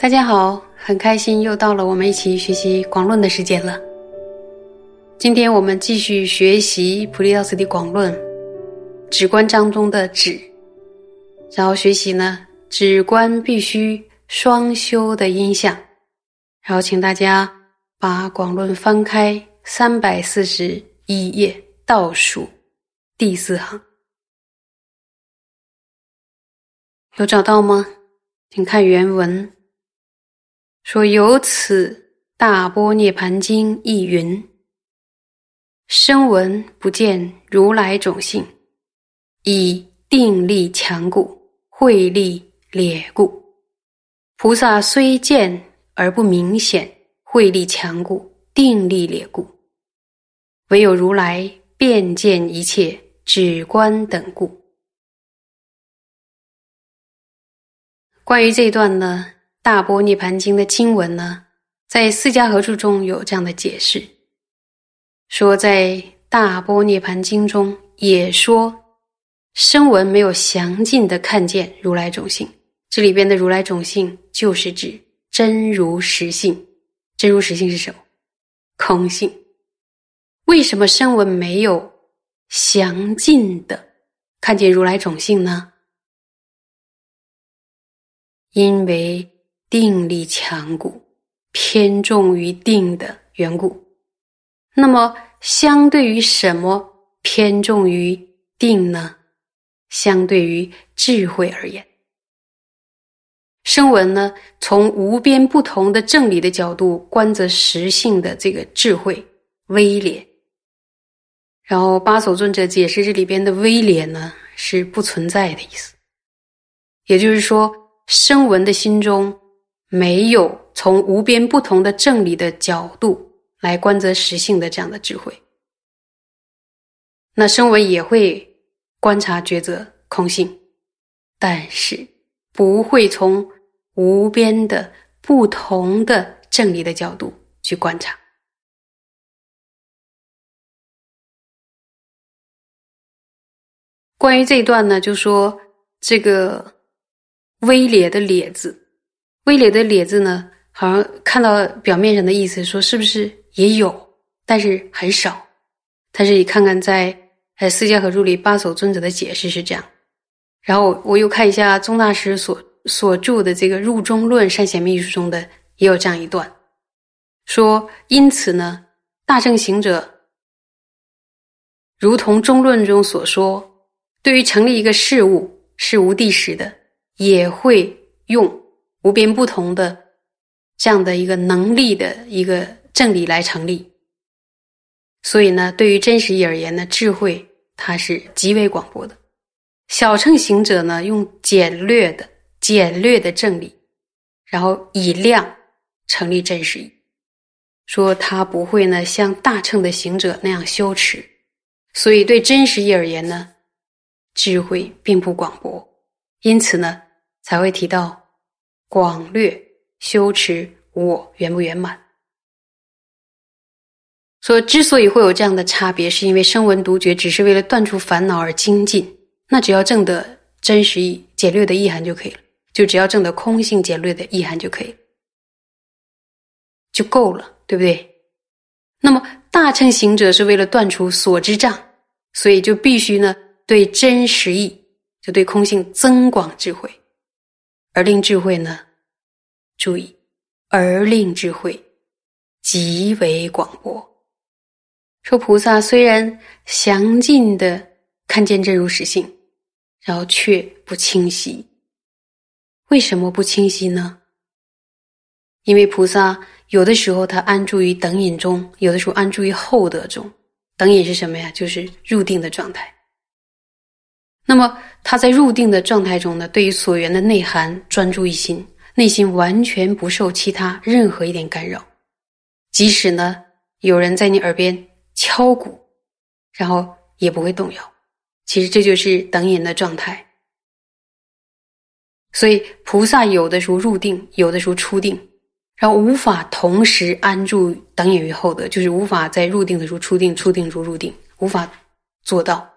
大家好，很开心又到了我们一起学习广论的时间了。今天我们继续学习普利道次第广论止观章中的止，然后学习呢止观必须双修的音像。然后请大家把广论翻开三百四十一页倒数第四行，有找到吗？请看原文。说由此《大波涅盘经》亦云：“声闻不见如来种性，以定力强故，慧力劣故；菩萨虽见而不明显，慧力强故，定力劣故；唯有如来遍见一切，止观等故。”关于这段呢？大波涅盘经的经文呢，在四家合著中有这样的解释，说在大波涅盘经中也说，声闻没有详尽的看见如来种性。这里边的如来种性就是指真如实性。真如实性是什么？空性。为什么声闻没有详尽的看见如来种性呢？因为。定力强固，偏重于定的缘故。那么，相对于什么偏重于定呢？相对于智慧而言，声闻呢，从无边不同的正理的角度观则实性的这个智慧威廉。然后八首尊者解释这里边的威廉呢，是不存在的意思。也就是说，声闻的心中。没有从无边不同的正理的角度来观则实性的这样的智慧，那声闻也会观察抉择空性，但是不会从无边的不同的正理的角度去观察。关于这一段呢，就说这个“微劣”的“劣”字。威廉的“咧”字呢，好像看到表面上的意思，说是不是也有，但是很少。但是你看看在呃四家合著里八首尊者的解释是这样。然后我又看一下宗大师所所著的这个《入中论善贤秘书》中的也有这样一段，说因此呢，大乘行者如同中论中所说，对于成立一个事物是无地时的，也会用。无边不同的这样的一个能力的一个正理来成立，所以呢，对于真实义而言呢，智慧它是极为广博的。小乘行者呢，用简略的、简略的正理，然后以量成立真实义，说他不会呢像大乘的行者那样羞耻，所以对真实义而言呢，智慧并不广博，因此呢，才会提到。广略修持我圆不圆满？说之所以会有这样的差别，是因为声闻独觉只是为了断除烦恼而精进，那只要证得真实意简略的意涵就可以了，就只要证得空性简略的意涵就可以，就够了，对不对？那么大乘行者是为了断除所知障，所以就必须呢对真实意，就对空性增广智慧。而令智慧呢？注意，而令智慧极为广博。说菩萨虽然详尽的看见真如实性，然后却不清晰。为什么不清晰呢？因为菩萨有的时候他安住于等隐中，有的时候安住于厚德中。等隐是什么呀？就是入定的状态。那么他在入定的状态中呢，对于所缘的内涵专注一心，内心完全不受其他任何一点干扰，即使呢有人在你耳边敲鼓，然后也不会动摇。其实这就是等引的状态。所以菩萨有的时候入定，有的时候出定，然后无法同时安住等眼于后得，就是无法在入定的时候出定，出定如入定，无法做到。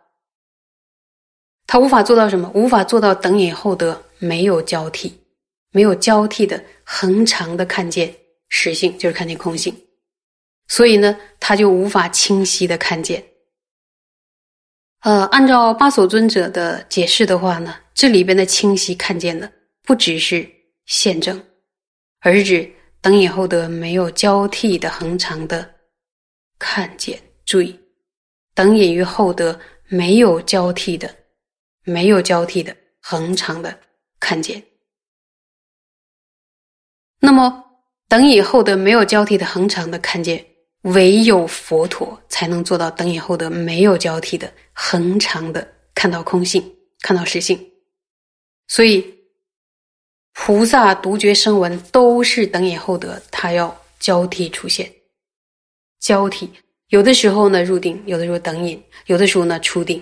他无法做到什么？无法做到等眼后得没有交替，没有交替的恒长的看见实性，就是看见空性。所以呢，他就无法清晰的看见。呃，按照八所尊者的解释的话呢，这里边的清晰看见的不只是现证，而是指等以后的没有交替的恒长的看见。注意，等隐于后的没有交替的、没有交替的恒长的看见。那么，等以后的没有交替的恒长的看见。唯有佛陀才能做到等以后的没有交替的恒长的看到空性，看到实性。所以，菩萨独觉声闻都是等以后得，他要交替出现。交替有的时候呢入定，有的时候等引，有的时候呢出定。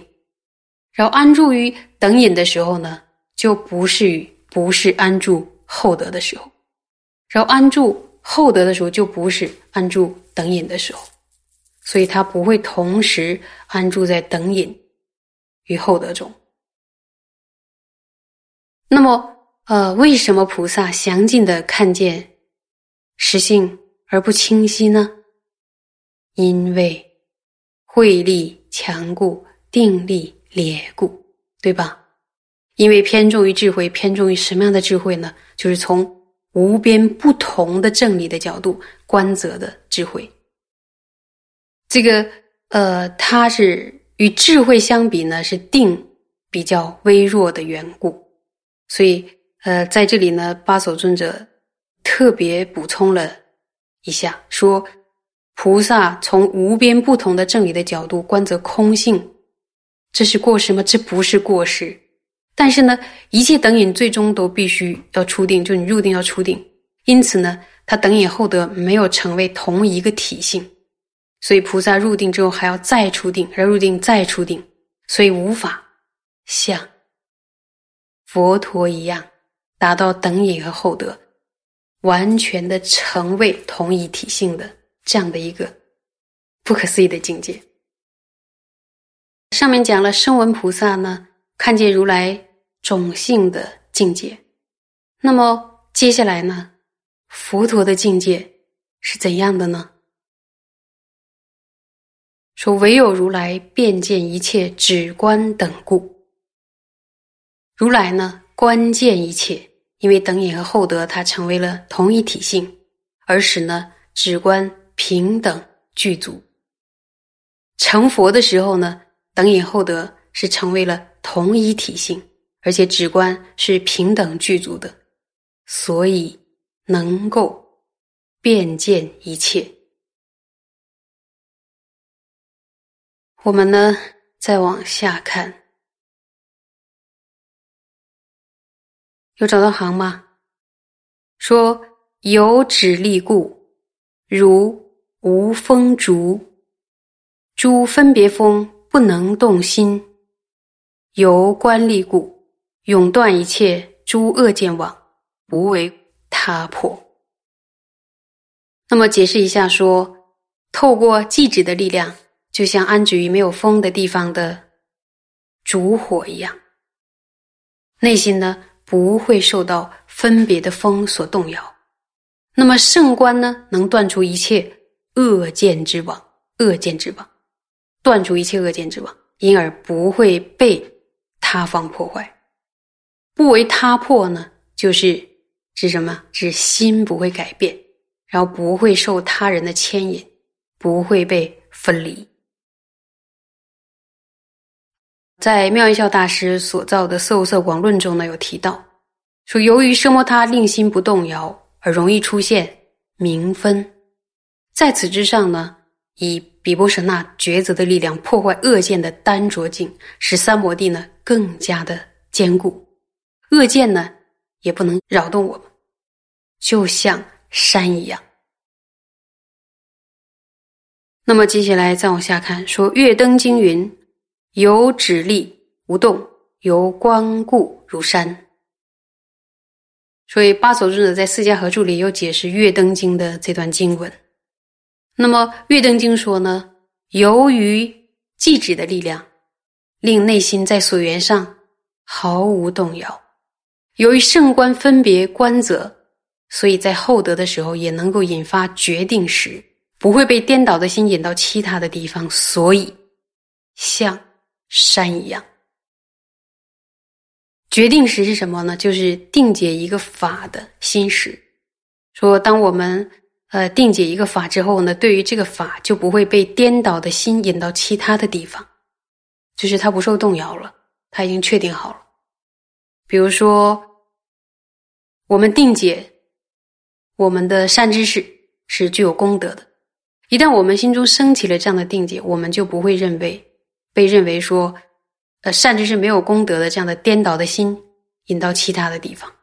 然后安住于等引的时候呢，就不是于不是安住后得的时候。然后安住后得的时候，就不是安住。等引的时候，所以他不会同时安住在等引与后得中。那么，呃，为什么菩萨详尽的看见实性而不清晰呢？因为慧力强故，定力劣故，对吧？因为偏重于智慧，偏重于什么样的智慧呢？就是从。无边不同的正理的角度观则的智慧，这个呃，它是与智慧相比呢，是定比较微弱的缘故，所以呃，在这里呢，八首尊者特别补充了一下，说菩萨从无边不同的正理的角度观则空性，这是过失吗？这不是过失。但是呢，一切等引最终都必须要出定，就你入定要出定。因此呢，他等引后得没有成为同一个体性，所以菩萨入定之后还要再出定，而入定再出定，所以无法像佛陀一样达到等引和厚德完全的成为同一体性的这样的一个不可思议的境界。上面讲了声闻菩萨呢，看见如来。种性的境界，那么接下来呢？佛陀的境界是怎样的呢？说唯有如来遍见一切止观等故，如来呢观见一切，因为等眼和厚德，它成为了同一体性，而使呢只观平等具足。成佛的时候呢，等眼后得是成为了同一体性。而且只观是平等具足的，所以能够辨见一切。我们呢，再往下看，有找到行吗？说有指力故，如无风烛，诸分别风不能动心；由观力故。永断一切诸恶见网，无为他破。那么解释一下，说透过寂止的力量，就像安置于没有风的地方的烛火一样，内心呢不会受到分别的风所动摇。那么圣观呢，能断除一切恶见之网，恶见之网，断除一切恶见之网，因而不会被他方破坏。不为他破呢，就是指什么？指心不会改变，然后不会受他人的牵引，不会被分离。在妙音笑大师所造的《色无色广论》中呢，有提到说，由于奢摩他令心不动摇，而容易出现明分。在此之上呢，以比波舍那抉择的力量破坏恶见的单浊境，使三摩地呢更加的坚固。恶见呢，也不能扰动我们，就像山一样。那么接下来再往下看，说月灯经云：有指力无动，由光故如山。所以八手尊者在《释迦合注》里又解释《月灯经》的这段经文。那么《月灯经》说呢，由于寂止的力量，令内心在所缘上毫无动摇；由于圣观分别观者，所以在厚德的时候也能够引发决定时，不会被颠倒的心引到其他的地方，所以像山一样。决定时是什么呢？就是定解一个法的心时。说，当我们呃定解一个法之后呢，对于这个法就不会被颠倒的心引到其他的地方，就是它不受动摇了，它已经确定好了。比如说，我们定解我们的善知识是具有功德的，一旦我们心中升起了这样的定解，我们就不会认为被认为说。呃，善知识没有功德的这样的颠倒的心，引到其他的地方。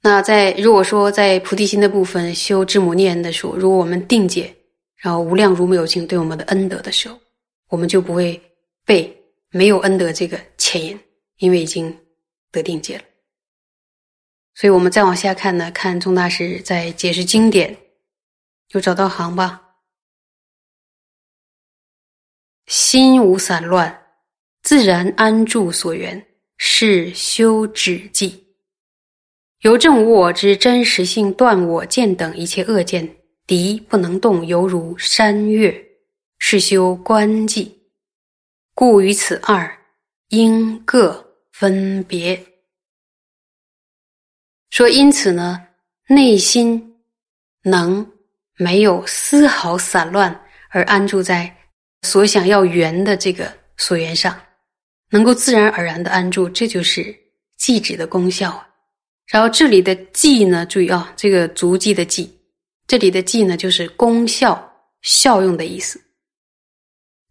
那在如果说在菩提心的部分修智母念的时候，如果我们定解，然后无量如母有情对我们的恩德的时候，我们就不会被没有恩德这个牵引，因为已经得定解了。所以我们再往下看呢，看宗大师在解释经典，就找到行吧？心无散乱，自然安住所缘，是修止寂。由正无我之真实性断我见等一切恶见，敌不能动，犹如山岳，是修观寂。故于此二应各分别。说因此呢，内心能没有丝毫散乱，而安住在。所想要圆的这个所缘上，能够自然而然的安住，这就是寂止的功效啊。然后这里的寂呢，注意啊，这个足迹的寂，这里的寂呢，就是功效、效用的意思。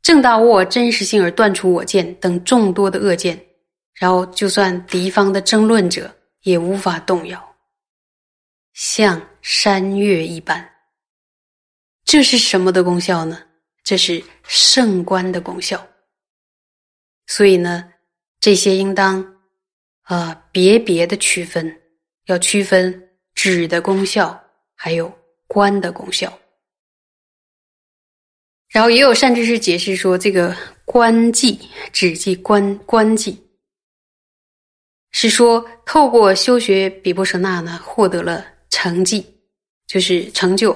正大我真实性而断除我见等众多的恶见，然后就算敌方的争论者也无法动摇，像山岳一般。这是什么的功效呢？这是圣观的功效，所以呢，这些应当啊别别的区分，要区分止的功效，还有观的功效。然后也有善知识解释说，这个观寂、止寂、观观寂，是说透过修学比波舍那呢，获得了成绩，就是成就，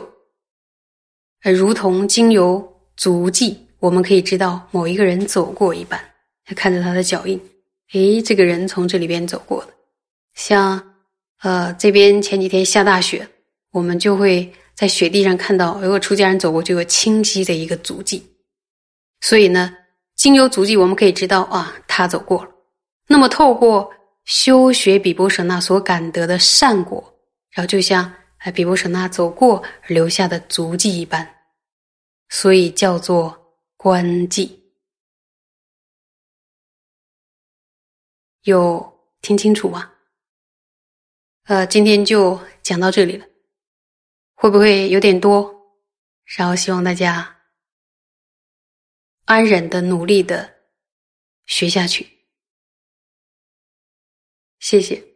呃，如同经由。足迹，我们可以知道某一个人走过一般，他看着他的脚印，诶，这个人从这里边走过的。像，呃，这边前几天下大雪，我们就会在雪地上看到，如果出家人走过，就有清晰的一个足迹。所以呢，经由足迹，我们可以知道啊，他走过了。那么，透过修学比波舍那所感得的善果，然后就像哎比波舍那走过留下的足迹一般。所以叫做观寂，有听清楚吗？呃，今天就讲到这里了，会不会有点多？然后希望大家安忍的、努力的学下去，谢谢。